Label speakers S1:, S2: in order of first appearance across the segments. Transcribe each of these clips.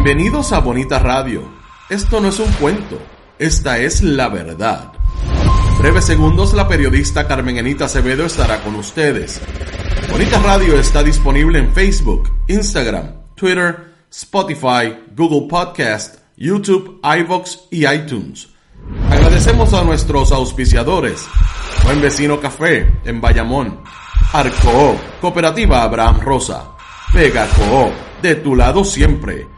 S1: Bienvenidos a Bonita Radio. Esto no es un cuento, esta es la verdad. Breves segundos la periodista Carmen Enita Acevedo estará con ustedes. Bonita Radio está disponible en Facebook, Instagram, Twitter, Spotify, Google Podcast, YouTube, iVox y iTunes. Agradecemos a nuestros auspiciadores. Buen Vecino Café en Bayamón. Arco, Cooperativa Abraham Rosa. Vega Coop, de tu lado siempre.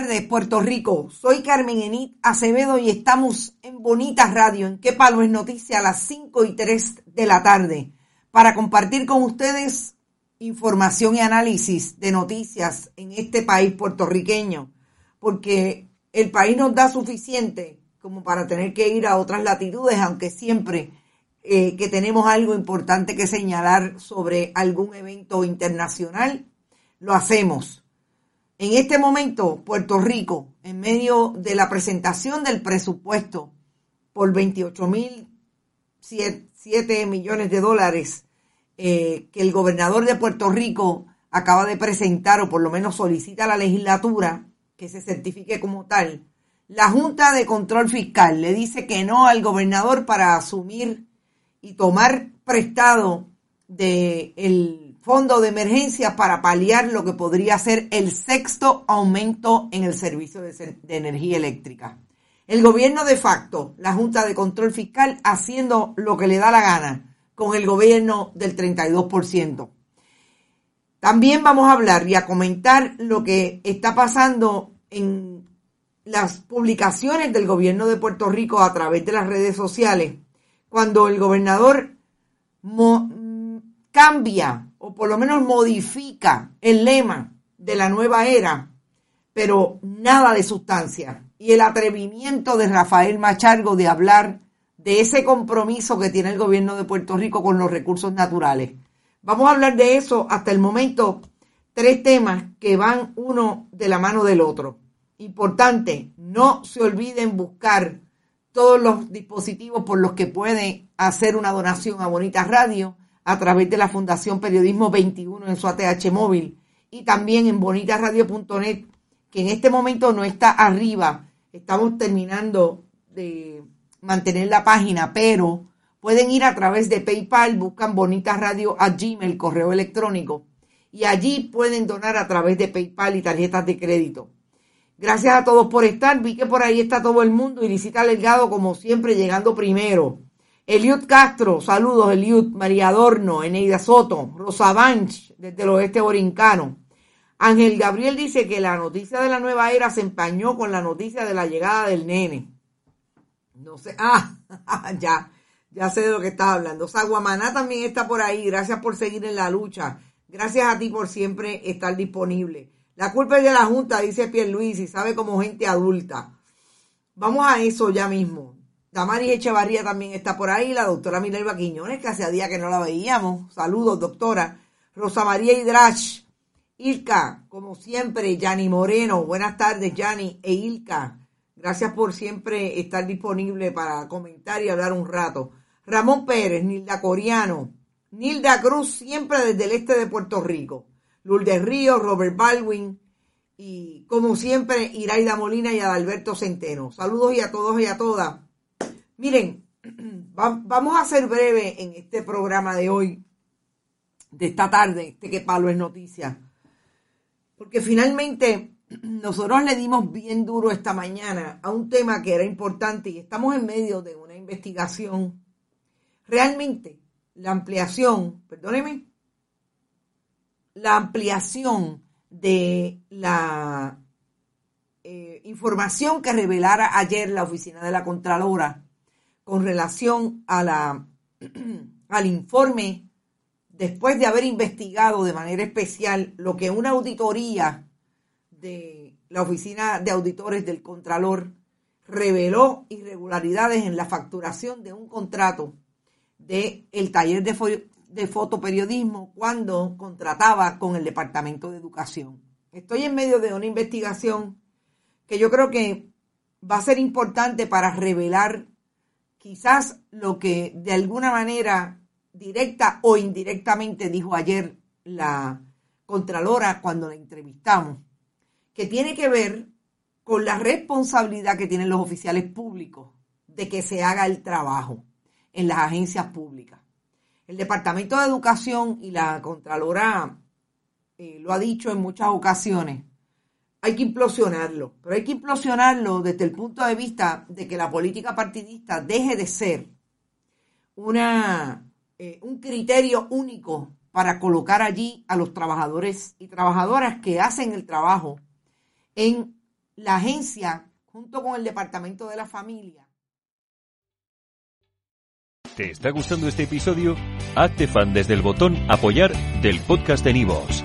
S2: tardes, Puerto Rico. Soy Carmen Enit Acevedo y estamos en Bonita Radio, en Qué Palo es Noticia, a las 5 y 3 de la tarde, para compartir con ustedes información y análisis de noticias en este país puertorriqueño, porque el país nos da suficiente como para tener que ir a otras latitudes, aunque siempre eh, que tenemos algo importante que señalar sobre algún evento internacional, lo hacemos. En este momento, Puerto Rico, en medio de la presentación del presupuesto por 28 mil 7 millones de dólares eh, que el gobernador de Puerto Rico acaba de presentar o por lo menos solicita a la legislatura que se certifique como tal, la Junta de Control Fiscal le dice que no al gobernador para asumir y tomar prestado del fondo de emergencia para paliar lo que podría ser el sexto aumento en el servicio de, energía eléctrica. El gobierno de facto, la Junta de Control Fiscal, haciendo lo que le da la gana con el gobierno del 32%. También vamos a hablar y a comentar lo que está pasando en las publicaciones del gobierno de Puerto Rico a través de las redes sociales, cuando el gobernador cambia o por lo menos modifica el lema de la nueva era, pero nada de sustancia. Y el atrevimiento de Rafael Machargo de hablar de ese compromiso que tiene el gobierno de Puerto Rico con los recursos naturales. Vamos a hablar de eso hasta el momento, tres temas que van uno de la mano del otro. Importante, no se olviden buscar todos los dispositivos por los que pueden hacer una donación a Bonita Radio a través de la Fundación Periodismo 21 en su ATH móvil y también en bonitaradio.net, que en este momento no está arriba. Estamos terminando de mantener la página, pero pueden ir a través de PayPal, buscan Bonita Radio a Gmail, correo electrónico, y allí pueden donar a través de PayPal y tarjetas de crédito. Gracias a todos por estar. Vi que por ahí está todo el mundo. Irisita Delgado, como siempre, llegando primero. Eliud Castro, saludos, Eliud. María Adorno, Eneida Soto, Rosa Banch, desde el oeste orincano. Ángel Gabriel dice que la noticia de la nueva era se empañó con la noticia de la llegada del nene. No sé, ah, ya, ya sé de lo que estás hablando. Saguamaná también está por ahí. Gracias por seguir en la lucha. Gracias a ti por siempre estar disponible. La culpa es de la Junta, dice Pierluisi, sabe como gente adulta. Vamos a eso ya mismo. Damaris Echevarría también está por ahí, la doctora Minerva Quiñones, que hacía día que no la veíamos. Saludos, doctora. Rosa María Hidrach. Ilka, como siempre, Yani Moreno. Buenas tardes, Yani e Ilka. Gracias por siempre estar disponible para comentar y hablar un rato. Ramón Pérez, Nilda Coriano, Nilda Cruz, siempre desde el este de Puerto Rico. Lourdes Río, Robert Baldwin y como siempre Iraida Molina y Adalberto Centeno. Saludos y a todos y a todas. Miren, vamos a ser breve en este programa de hoy, de esta tarde, este que palo es noticia. porque finalmente nosotros le dimos bien duro esta mañana a un tema que era importante y estamos en medio de una investigación. Realmente, la ampliación, perdóneme, la ampliación de la eh, información que revelara ayer la oficina de la Contralora con relación a la, al informe después de haber investigado de manera especial lo que una auditoría de la Oficina de Auditores del Contralor reveló irregularidades en la facturación de un contrato del el taller de, de fotoperiodismo cuando contrataba con el Departamento de Educación. Estoy en medio de una investigación que yo creo que va a ser importante para revelar quizás lo que de alguna manera directa o indirectamente dijo ayer la Contralora cuando la entrevistamos que tiene que ver con la responsabilidad que tienen los oficiales públicos de que se haga el trabajo en las agencias públicas. El Departamento de Educación y la Contralora eh, lo ha dicho en muchas ocasiones, hay que implosionarlo, pero hay que implosionarlo desde el punto de vista de que la política partidista deje de ser una, eh, un criterio único para colocar allí a los trabajadores y trabajadoras que hacen el trabajo en la agencia junto con el Departamento de la Familia.
S3: ¿Te está gustando este episodio? Hazte fan desde el botón apoyar del podcast de Nivos.